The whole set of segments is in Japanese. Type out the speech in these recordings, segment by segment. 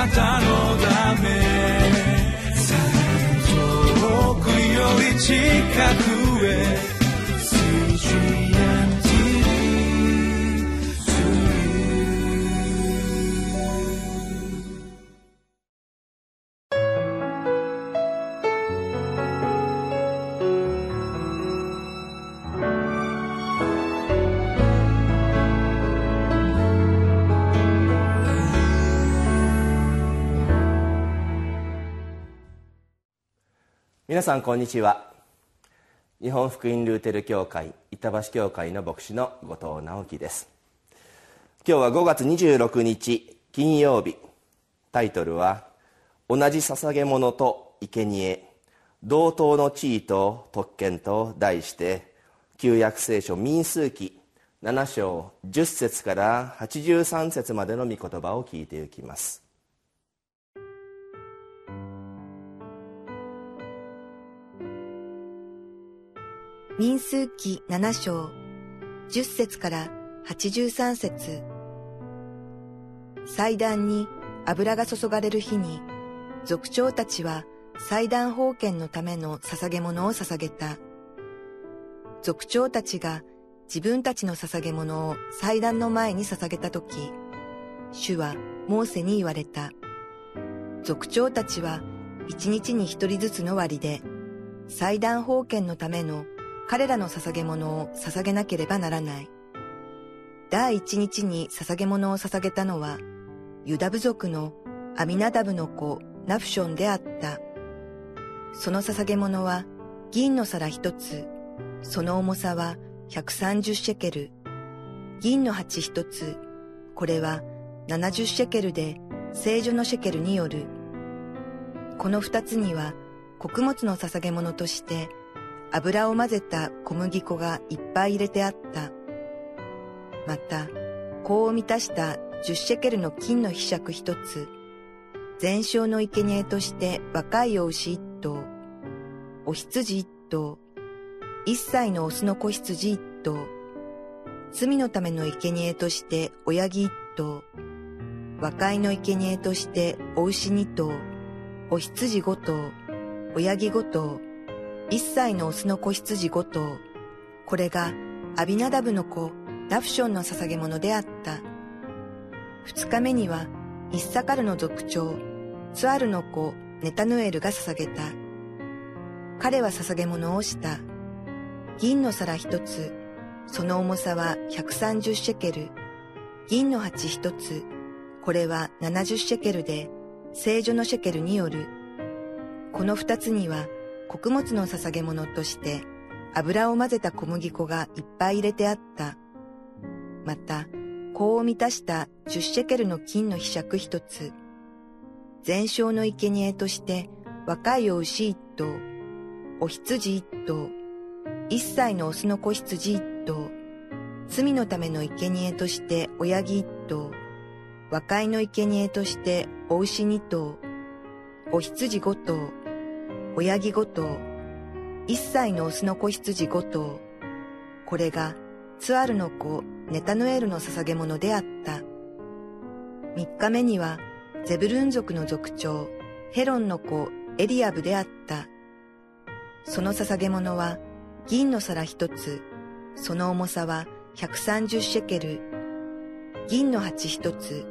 なたのため。遠くより近く。皆さんこんにちは。日本福音ルーテル教会板橋教会の牧師の後藤直樹です。今日は5月26日金曜日。タイトルは「同じ捧げ物と生贄同等の地位と特権」と題して旧約聖書民数記7章10節から83節までの御言葉を聞いていきます。民数記7章、10節から83節祭壇に油が注がれる日に、族長たちは祭壇封建のための捧げ物を捧げた。族長たちが自分たちの捧げ物を祭壇の前に捧げたとき、主はモーセに言われた。族長たちは一日に一人ずつの割で、祭壇封建のための彼らの捧げ物を捧げなければならない。第一日に捧げ物を捧げたのは、ユダ部族のアミナダブの子ナフションであった。その捧げ物は銀の皿一つ、その重さは130シェケル。銀の鉢一つ、これは70シェケルで聖女のシェケルによる。この二つには穀物の捧げ物として油を混ぜた小麦粉がいっぱい入れてあった。また、香を満たした十シェケルの金の柄杓一つ、全焼の生贄として若いお牛一頭、お羊一頭、一歳のオスの子羊一頭、罪のための生贄として親木一頭、和解の生贄としてお牛二頭、お羊五頭、親木五頭、一歳のオスの子羊五頭。これがアビナダブの子ラフションの捧げ物であった。二日目にはイッサカルの族長ツアルの子ネタヌエルが捧げた。彼は捧げ物をした。銀の皿一つ、その重さは130シェケル。銀の鉢一つ、これは70シェケルで、聖女のシェケルによる。この二つには穀物の捧げ物として油を混ぜた小麦粉がいっぱい入れてあった。また、香を満たした十シェケルの金の柄杓一つ、全焼の生贄として若いお牛一頭、お羊一頭、一歳のオスの子羊一頭、罪のための生贄として親木一頭、和解の生贄としてお牛二頭、お羊五頭、親木五頭、一歳のオスの子羊五頭、これがツアルの子ネタヌエルの捧げ物であった。三日目にはゼブルン族の族長ヘロンの子エリアブであった。その捧げ物は銀の皿一つ、その重さは130シェケル、銀の鉢一つ、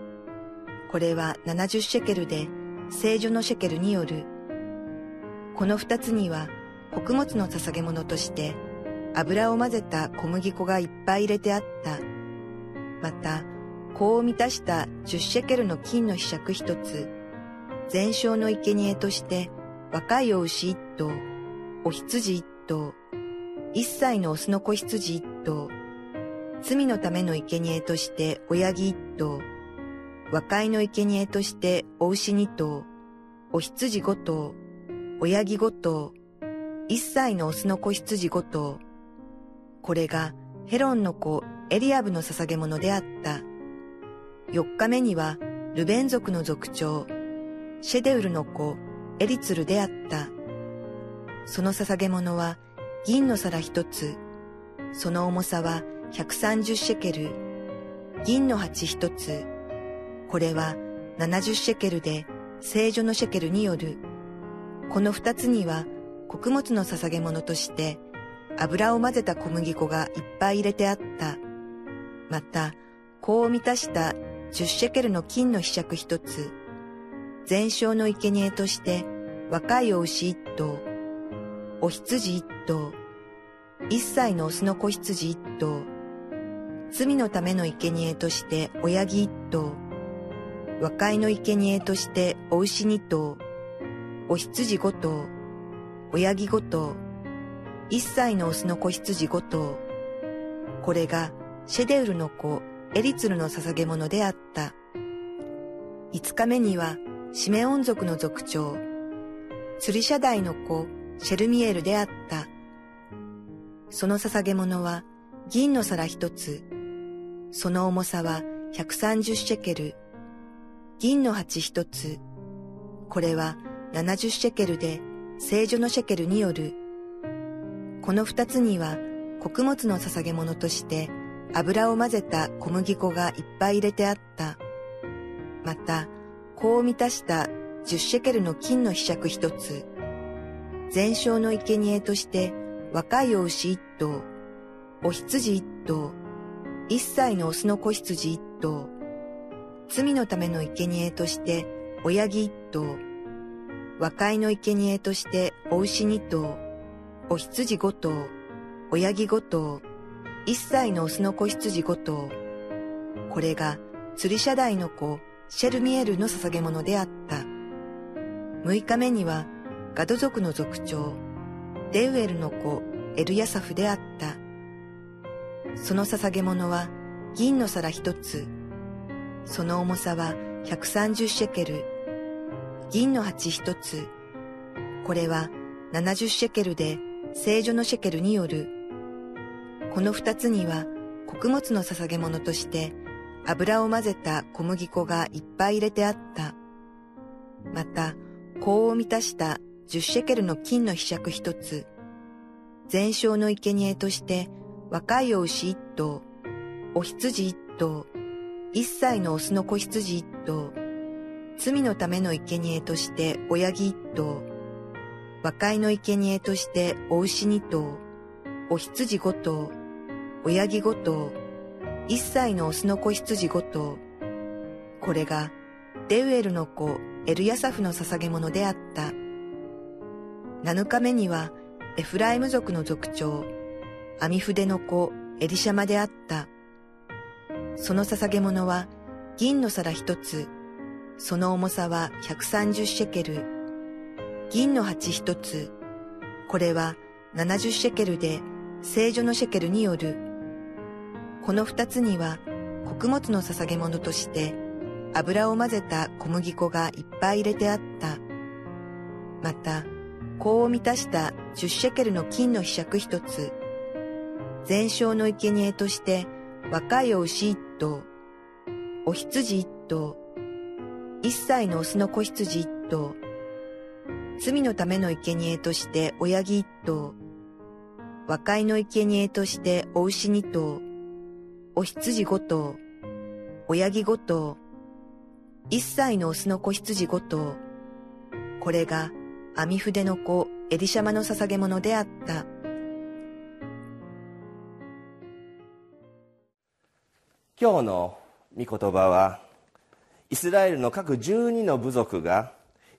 これは70シェケルで聖女のシェケルによる。この二つには穀物の捧げ物として油を混ぜた小麦粉がいっぱい入れてあった。また、香を満たした十シェケルの金の柄杓一つ、全焼の生贄として若いお牛一頭、お羊一頭、一歳のオスの子羊一頭、罪のための生贄として親木一頭、和解の生贄としてお牛二頭、お羊五頭、親木五頭、一歳のオスの子羊五頭。これがヘロンの子エリアブの捧げ物であった。四日目にはルベン族の族長、シェデウルの子エリツルであった。その捧げ物は銀の皿一つ、その重さは130シェケル、銀の鉢一つ、これは70シェケルで聖女のシェケルによる。この二つには穀物の捧げ物として油を混ぜた小麦粉がいっぱい入れてあった。また、子を満たした10シェケルの金の柄杓一つ、全焼の生贄として若いお牛一頭、お羊一頭、一歳のオスの子羊一頭、罪のための生贄として親木一頭、和解の生贄としてお牛二頭、お羊五頭、親木五頭、一歳のオスの子羊五頭。これがシェデウルの子エリツルの捧げ物であった。五日目にはシメオン族の族長、釣り社代の子シェルミエルであった。その捧げ物は銀の皿一つ、その重さは130シェケル、銀の鉢一つ、これは70シェケルで聖女のシェケルによる。この二つには穀物の捧げ物として油を混ぜた小麦粉がいっぱい入れてあった。また、子を満たした10シェケルの金の柄杓一つ、全焼の生贄として若いお牛一頭、お羊一頭、一歳のオスの子羊一頭、罪のための生贄として親木一頭、和解の生贄としてお牛二頭、お羊五頭、親木五頭、一歳のオスの子羊五頭。これが釣り社代の子シェルミエルの捧げ物であった。六日目にはガド族の族長、デウエルの子エルヤサフであった。その捧げ物は銀の皿一つ、その重さは130シェケル、銀の鉢一つ、これは70シェケルで聖女のシェケルによる。この二つには穀物の捧げ物として油を混ぜた小麦粉がいっぱい入れてあった。また、香を満たした十シェケルの金の柄杓一つ、全焼の生贄として若いお牛一頭、お羊一頭、一歳のオスの子羊一頭、罪のための生贄として親木一頭、和解の生贄としてお牛二頭、お羊五頭、親木五頭、一歳のオスの子羊五頭。これがデウエルの子エルヤサフの捧げ物であった。七日目には、エフライム族の族長、アミフデの子、エリシャマであった。その捧げ物は、銀の皿一つ、その重さは130シェケル、銀の鉢一つ、これは70シェケルで、聖女のシェケルによる。この二つには、穀物の捧げ物として、油を混ぜた小麦粉がいっぱい入れてあった。また、香を満たした十シェケルの金の柄杓一つ、全焼の生贄として若いお牛一頭、お羊一頭、一歳のオスの子羊一頭、罪のための生贄として親木一頭、和解の生贄としてお牛二頭、お羊五頭、親木五頭、一歳のオスの子羊五頭、これがアミフデの子エリシャマの捧げ物であった。今日の御言葉はイスラエルの各12の部族が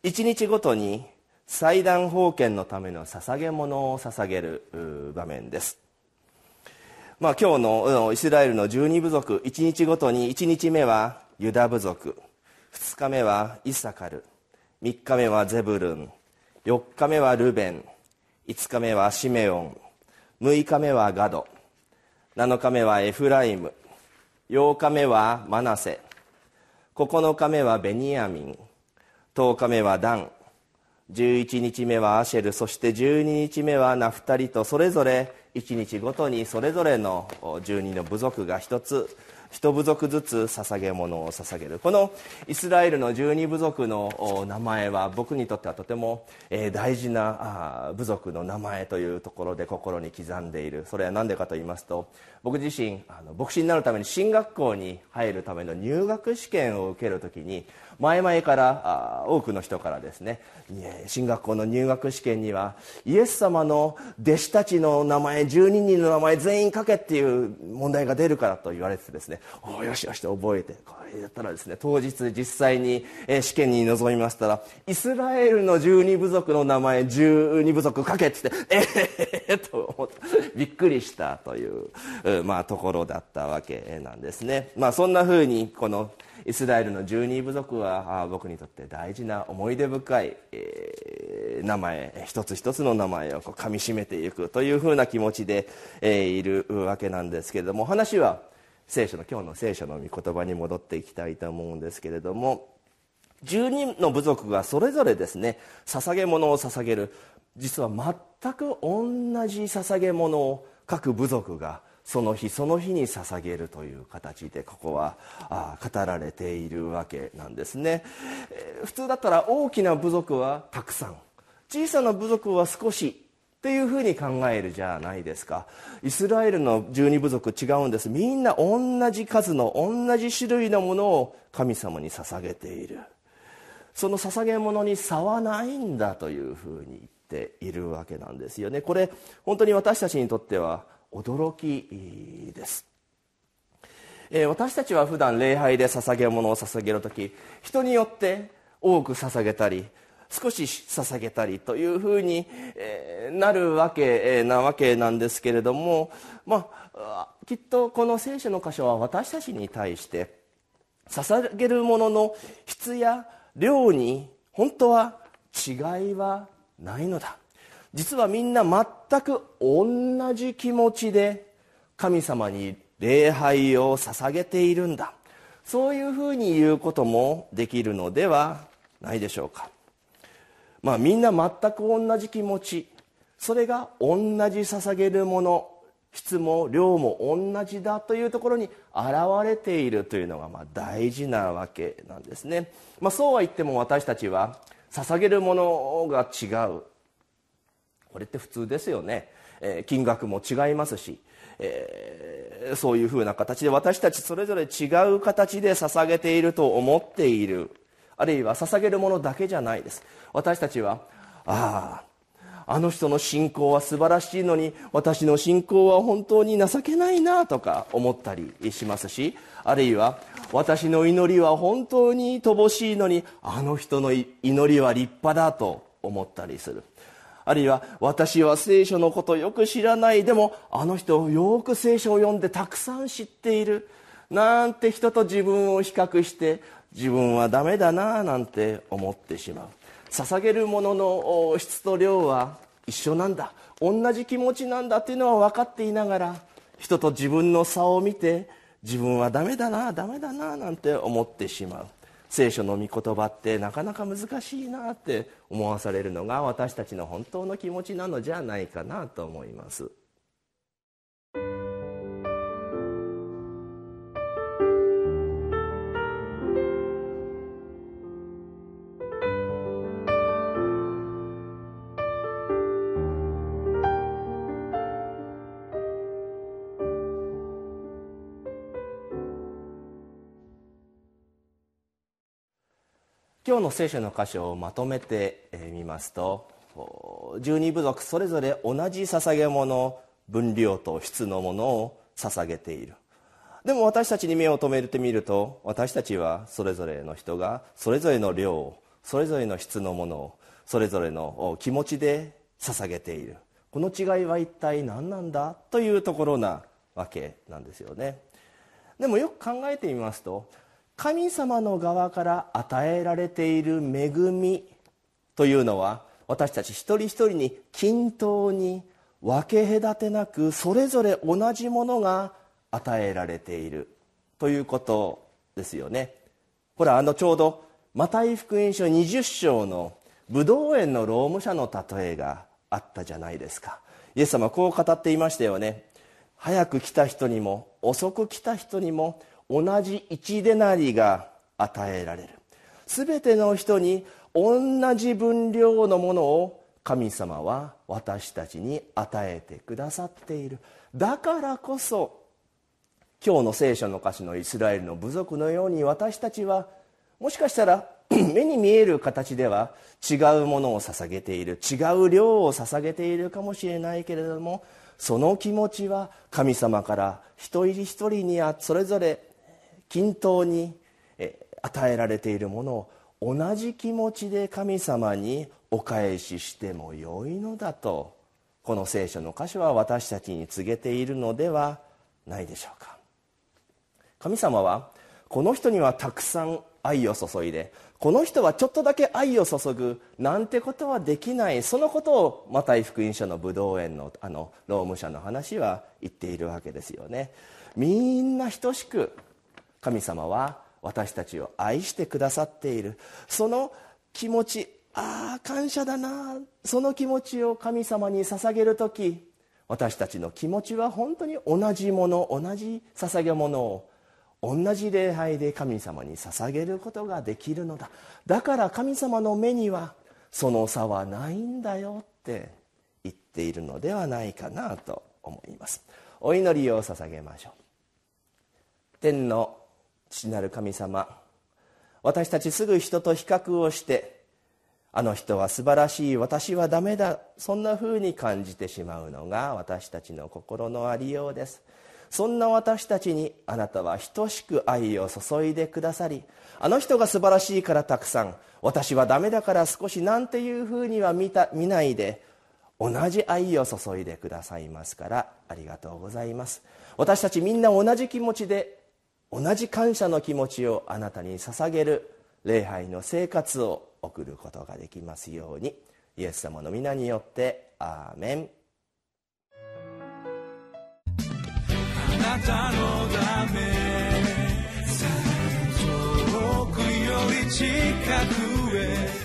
一日ごとに祭壇封建のための捧げ物を捧げる場面です、まあ、今日のイスラエルの12部族1日ごとに1日目はユダ部族2日目はイサカル3日目はゼブルン4日目はルベン5日目はシメオン6日目はガド7日目はエフライム8日目はマナセ9日目はベニヤミン。10日目はダン。11日目はアシェル。そして12日目はナフタリと。それぞれ1日ごとにそれぞれの12の部族が一つ。一部族ずつ捧げ物を捧げる。このイスラエルの十二部族の名前は僕にとってはとても大事な部族の名前というところで心に刻んでいる。それは何でかと言いますと僕自身あの牧師になるために進学校に入るための入学試験を受けるときに前々から多くの人からですね進学校の入学試験にはイエス様の弟子たちの名前12人の名前全員書けっていう問題が出るからと言われてですねおよしよしと覚えて。これやったらですね当日実際に試験に臨みましたらイスラエルの12部族の名前12部族書けって言ってええー、と思ってびっくりしたという、まあ、ところだったわけなんですね、まあ、そんなふうにこのイスラエルの十二部族は僕にとって大事な思い出深い、えー、名前一つ一つの名前をこう噛みしめていくというふうな気持ちで、えー、いるわけなんですけれども話は聖書の今日の聖書の御言葉に戻っていきたいと思うんですけれども12の部族がそれぞれですね捧げ物を捧げる。実は全く同じ捧げ物を各部族がその日その日に捧げるという形でここは語られているわけなんですね、えー、普通だったら大きな部族はたくさん。小さな部族は少しっていうふうに考えるじゃないですか。イスラエルの十二部族違うんです。みんな同じ数の同じ種類のものを神様に捧げている。その捧げ物に差はないんだというふうに言っているわけなんですよね。これ本当に私たちにとっては驚きです、え、私たちは普段礼拝で捧げ物を捧げる時人によって多く捧げたり少し捧げたりというふうに、なるわけなわけなんですけれども、まあ、きっとこの聖書の箇所は私たちに対して捧げるものの質や量に本当は違いはないのだ。実はみんな全く同じ気持ちで神様に礼拝を捧げているんだ。そういうふうに言うこともできるのではないでしょうか。まあみんな全く同じ気持ち。それが同じ捧げるもの。質も量も同じだというところに現れているというのがまあ大事なわけなんですね、まあ、そうは言っても私たちは捧げるものが違う。これって普通ですよね、えー、金額も違いますし、えー、そういうふうな形で私たちそれぞれ違う形で捧げていると思っている。あるいは捧げるものだけじゃないです。私たちはあああの人の信仰は素晴らしいのに私の信仰は本当に情けないなとか思ったりしますしあるいは私の祈りは本当に乏しいのにあの人の祈りは立派だと思ったりする。あるいは私は聖書のことよく知らないでもあの人よく聖書を読んでたくさん知っているなんて人と自分を比較して自分はダメだななんて思ってしまう。捧げるものの質と量は一緒なんだ。同じ気持ちなんだっていうのは分かっていながら人と自分の差を見て自分はダメだなダメだななんて思ってしまう。聖書の御言葉ってなかなか難しいなって思わされるのが私たちの本当の気持ちなのじゃないかなと思います。今日の聖書の箇所をまとめてみますと十二部族それぞれ同じ捧げ物分量と質のものを捧げている。でも私たちに目を留めてみると私たちはそれぞれの人がそれぞれの量をそれぞれの質のものをそれぞれの気持ちで捧げている。この違いは一体何なんだというところなわけなんですよね。でもよく考えてみますと神様の側から与えられている恵みというのは私たち一人一人に均等に分け隔てなくそれぞれ同じものが与えられているということですよね。ほらあのちょうどマタイ福音書20章のブドウ園の労務者の例えがあったじゃないですか。イエス様こう語っていましたよね。早く来た人にも遅く来た人にも同じ一デナリが与えられる。全ての人に同じ分量のものを神様は私たちに与えてくださっている。だからこそ今日の聖書の歌詞のイスラエルの部族のように私たちはもしかしたら 目に見える形では違うものを捧げている違う量を捧げているかもしれないけれどもその気持ちは神様から一人一人にそれぞれ均等に与えられているものを同じ気持ちで神様にお返ししてもよいのだとこの聖書の箇所は私たちに告げているのではないでしょうか。神様はこの人にはたくさん愛を注いでこの人はちょっとだけ愛を注ぐなんてことはできないそのことをマタイ福音書の武道園のあの労務者の話は言っているわけですよね。みんな等しく神様は私たちを愛してくださっている。その気持ちああ感謝だな。その気持ちを神様に捧げる時私たちの気持ちは本当に同じもの同じ捧げ物を同じ礼拝で神様に捧げることができるのだ。だから神様の目にはその差はないんだよって言っているのではないかなと思います。お祈りを捧げましょう。天の父なる神様。私たちすぐ人と比較をしてあの人は素晴らしい私はダメだそんなふうに感じてしまうのが私たちの心のありようです。そんな私たちにあなたは等しく愛を注いでくださりあの人が素晴らしいからたくさん私はダメだから少しなんていうふうには見た見ないで同じ愛を注いでくださいますからありがとうございます。私たちみんな同じ気持ちで同じ感謝の気持ちをあなたに捧げる礼拝の生活を送ることができますようにイエス様の皆によってアーメン。あなたのため遠くより近くへ